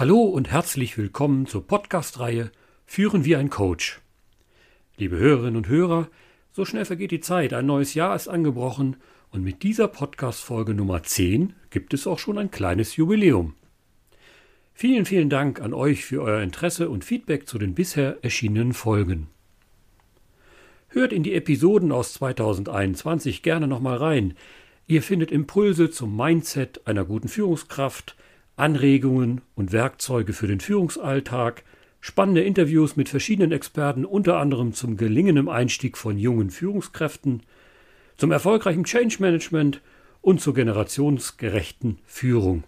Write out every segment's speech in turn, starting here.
Hallo und herzlich willkommen zur Podcast-Reihe Führen wie ein Coach. Liebe Hörerinnen und Hörer, so schnell vergeht die Zeit, ein neues Jahr ist angebrochen und mit dieser Podcast-Folge Nummer 10 gibt es auch schon ein kleines Jubiläum. Vielen, vielen Dank an euch für euer Interesse und Feedback zu den bisher erschienenen Folgen. Hört in die Episoden aus 2021 gerne nochmal rein. Ihr findet Impulse zum Mindset einer guten Führungskraft, Anregungen und Werkzeuge für den Führungsalltag, spannende Interviews mit verschiedenen Experten, unter anderem zum gelingenden Einstieg von jungen Führungskräften, zum erfolgreichen Change Management und zur generationsgerechten Führung.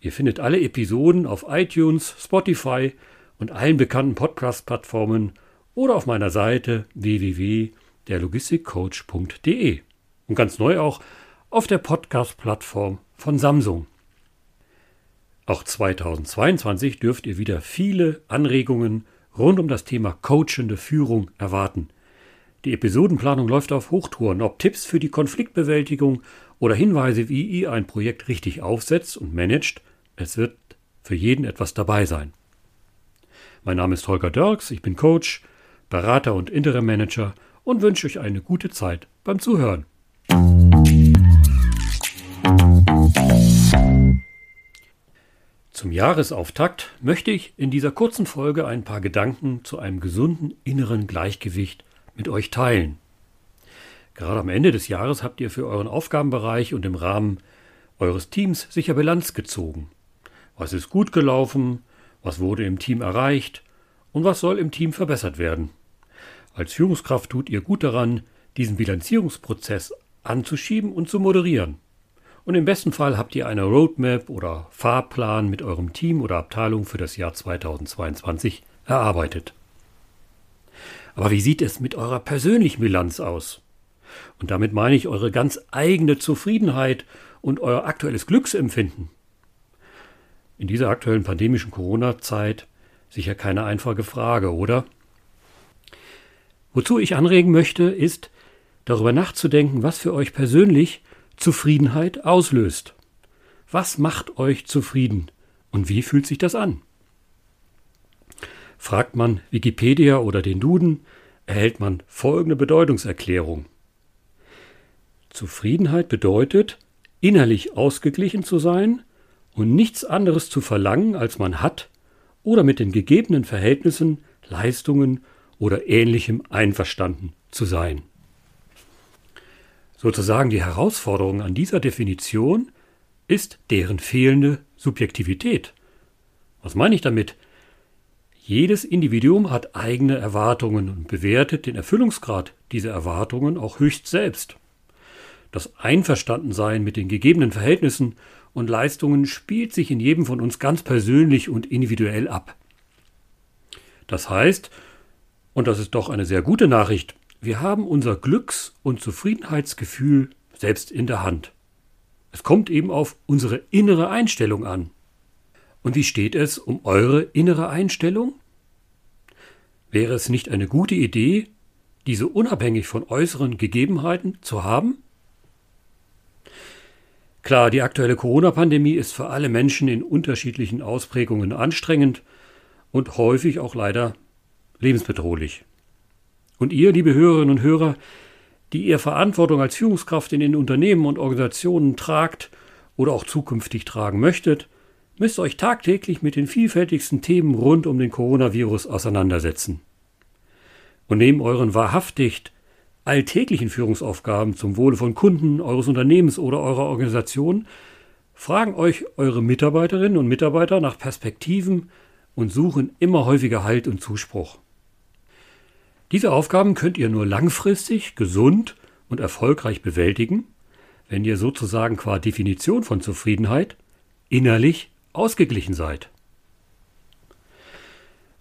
Ihr findet alle Episoden auf iTunes, Spotify und allen bekannten Podcast-Plattformen oder auf meiner Seite www.derlogistikcoach.de und ganz neu auch auf der Podcast-Plattform von Samsung. Auch 2022 dürft ihr wieder viele Anregungen rund um das Thema coachende Führung erwarten. Die Episodenplanung läuft auf Hochtouren, ob Tipps für die Konfliktbewältigung oder Hinweise, wie ihr ein Projekt richtig aufsetzt und managt, es wird für jeden etwas dabei sein. Mein Name ist Holger Dirks, ich bin Coach, Berater und Interim Manager und wünsche euch eine gute Zeit beim Zuhören. Zum Jahresauftakt möchte ich in dieser kurzen Folge ein paar Gedanken zu einem gesunden inneren Gleichgewicht mit euch teilen. Gerade am Ende des Jahres habt ihr für euren Aufgabenbereich und im Rahmen eures Teams sicher Bilanz gezogen. Was ist gut gelaufen? Was wurde im Team erreicht? Und was soll im Team verbessert werden? Als Führungskraft tut ihr gut daran, diesen Bilanzierungsprozess anzuschieben und zu moderieren. Und im besten Fall habt ihr eine Roadmap oder Fahrplan mit eurem Team oder Abteilung für das Jahr 2022 erarbeitet. Aber wie sieht es mit eurer persönlichen Bilanz aus? Und damit meine ich eure ganz eigene Zufriedenheit und euer aktuelles Glücksempfinden. In dieser aktuellen pandemischen Corona-Zeit sicher keine einfache Frage, oder? Wozu ich anregen möchte, ist, darüber nachzudenken, was für euch persönlich Zufriedenheit auslöst. Was macht euch zufrieden und wie fühlt sich das an? Fragt man Wikipedia oder den Duden, erhält man folgende Bedeutungserklärung. Zufriedenheit bedeutet, innerlich ausgeglichen zu sein und nichts anderes zu verlangen, als man hat oder mit den gegebenen Verhältnissen, Leistungen oder ähnlichem einverstanden zu sein. Sozusagen die Herausforderung an dieser Definition ist deren fehlende Subjektivität. Was meine ich damit? Jedes Individuum hat eigene Erwartungen und bewertet den Erfüllungsgrad dieser Erwartungen auch höchst selbst. Das Einverstandensein mit den gegebenen Verhältnissen und Leistungen spielt sich in jedem von uns ganz persönlich und individuell ab. Das heißt, und das ist doch eine sehr gute Nachricht, wir haben unser Glücks- und Zufriedenheitsgefühl selbst in der Hand. Es kommt eben auf unsere innere Einstellung an. Und wie steht es um eure innere Einstellung? Wäre es nicht eine gute Idee, diese unabhängig von äußeren Gegebenheiten zu haben? Klar, die aktuelle Corona-Pandemie ist für alle Menschen in unterschiedlichen Ausprägungen anstrengend und häufig auch leider lebensbedrohlich. Und ihr, liebe Hörerinnen und Hörer, die ihr Verantwortung als Führungskraft in den Unternehmen und Organisationen tragt oder auch zukünftig tragen möchtet, müsst euch tagtäglich mit den vielfältigsten Themen rund um den Coronavirus auseinandersetzen. Und neben euren wahrhaftig alltäglichen Führungsaufgaben zum Wohle von Kunden, eures Unternehmens oder eurer Organisation fragen euch eure Mitarbeiterinnen und Mitarbeiter nach Perspektiven und suchen immer häufiger Halt und Zuspruch. Diese Aufgaben könnt ihr nur langfristig, gesund und erfolgreich bewältigen, wenn ihr sozusagen qua Definition von Zufriedenheit innerlich ausgeglichen seid.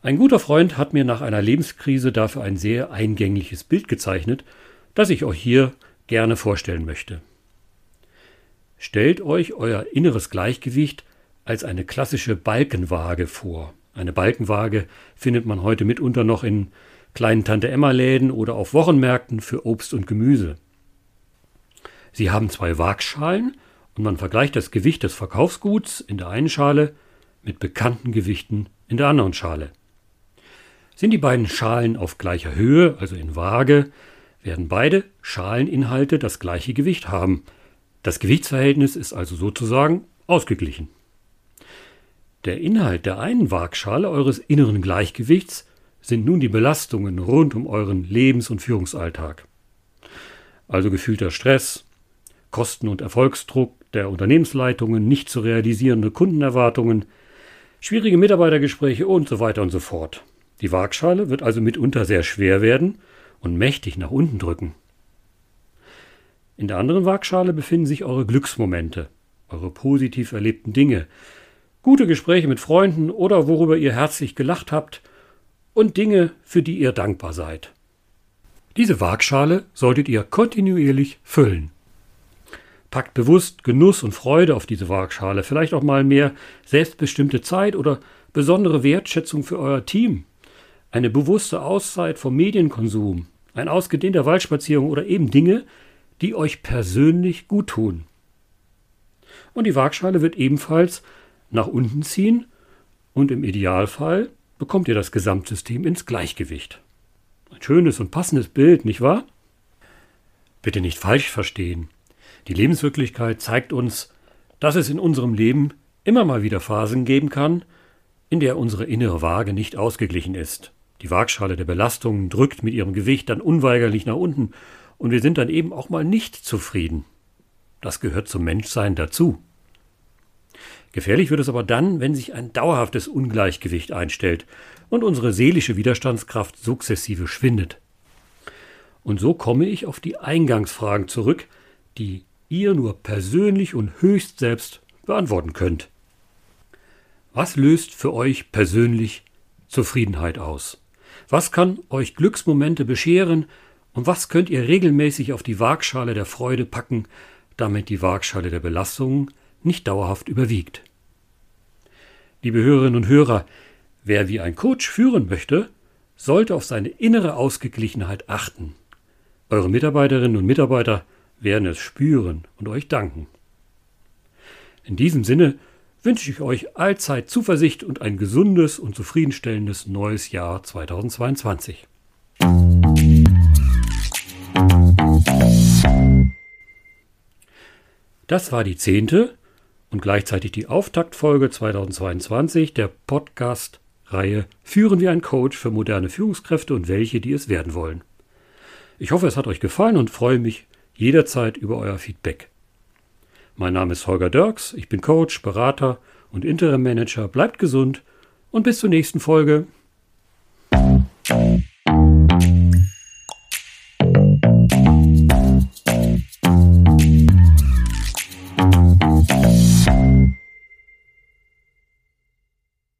Ein guter Freund hat mir nach einer Lebenskrise dafür ein sehr eingängliches Bild gezeichnet, das ich euch hier gerne vorstellen möchte. Stellt euch euer inneres Gleichgewicht als eine klassische Balkenwaage vor. Eine Balkenwaage findet man heute mitunter noch in kleinen Tante-Emma-Läden oder auf Wochenmärkten für Obst und Gemüse. Sie haben zwei Waagschalen und man vergleicht das Gewicht des Verkaufsguts in der einen Schale mit bekannten Gewichten in der anderen Schale. Sind die beiden Schalen auf gleicher Höhe, also in Waage, werden beide Schaleninhalte das gleiche Gewicht haben. Das Gewichtsverhältnis ist also sozusagen ausgeglichen. Der Inhalt der einen Waagschale eures inneren Gleichgewichts sind nun die Belastungen rund um euren Lebens- und Führungsalltag. Also gefühlter Stress, Kosten- und Erfolgsdruck der Unternehmensleitungen, nicht zu realisierende Kundenerwartungen, schwierige Mitarbeitergespräche und so weiter und so fort. Die Waagschale wird also mitunter sehr schwer werden und mächtig nach unten drücken. In der anderen Waagschale befinden sich eure Glücksmomente, eure positiv erlebten Dinge, gute Gespräche mit Freunden oder worüber ihr herzlich gelacht habt und Dinge, für die ihr dankbar seid. Diese Waagschale solltet ihr kontinuierlich füllen. Packt bewusst Genuss und Freude auf diese Waagschale, vielleicht auch mal mehr selbstbestimmte Zeit oder besondere Wertschätzung für euer Team, eine bewusste Auszeit vom Medienkonsum, ein ausgedehnter Waldspazierung oder eben Dinge, die euch persönlich gut tun. Und die Waagschale wird ebenfalls nach unten ziehen und im Idealfall bekommt ihr das Gesamtsystem ins Gleichgewicht. Ein schönes und passendes Bild, nicht wahr? Bitte nicht falsch verstehen. Die Lebenswirklichkeit zeigt uns, dass es in unserem Leben immer mal wieder Phasen geben kann, in der unsere innere Waage nicht ausgeglichen ist. Die Waagschale der Belastungen drückt mit ihrem Gewicht dann unweigerlich nach unten und wir sind dann eben auch mal nicht zufrieden. Das gehört zum Menschsein dazu. Gefährlich wird es aber dann, wenn sich ein dauerhaftes Ungleichgewicht einstellt und unsere seelische Widerstandskraft sukzessive schwindet. Und so komme ich auf die Eingangsfragen zurück, die ihr nur persönlich und höchst selbst beantworten könnt. Was löst für euch persönlich Zufriedenheit aus? Was kann euch Glücksmomente bescheren und was könnt ihr regelmäßig auf die Waagschale der Freude packen, damit die Waagschale der Belastungen nicht dauerhaft überwiegt? Liebe Hörerinnen und Hörer, wer wie ein Coach führen möchte, sollte auf seine innere Ausgeglichenheit achten. Eure Mitarbeiterinnen und Mitarbeiter werden es spüren und euch danken. In diesem Sinne wünsche ich euch allzeit Zuversicht und ein gesundes und zufriedenstellendes neues Jahr 2022. Das war die zehnte und gleichzeitig die Auftaktfolge 2022 der Podcast-Reihe Führen wir ein Coach für moderne Führungskräfte und welche, die es werden wollen. Ich hoffe, es hat euch gefallen und freue mich jederzeit über euer Feedback. Mein Name ist Holger Dirks, ich bin Coach, Berater und Interim Manager. Bleibt gesund und bis zur nächsten Folge.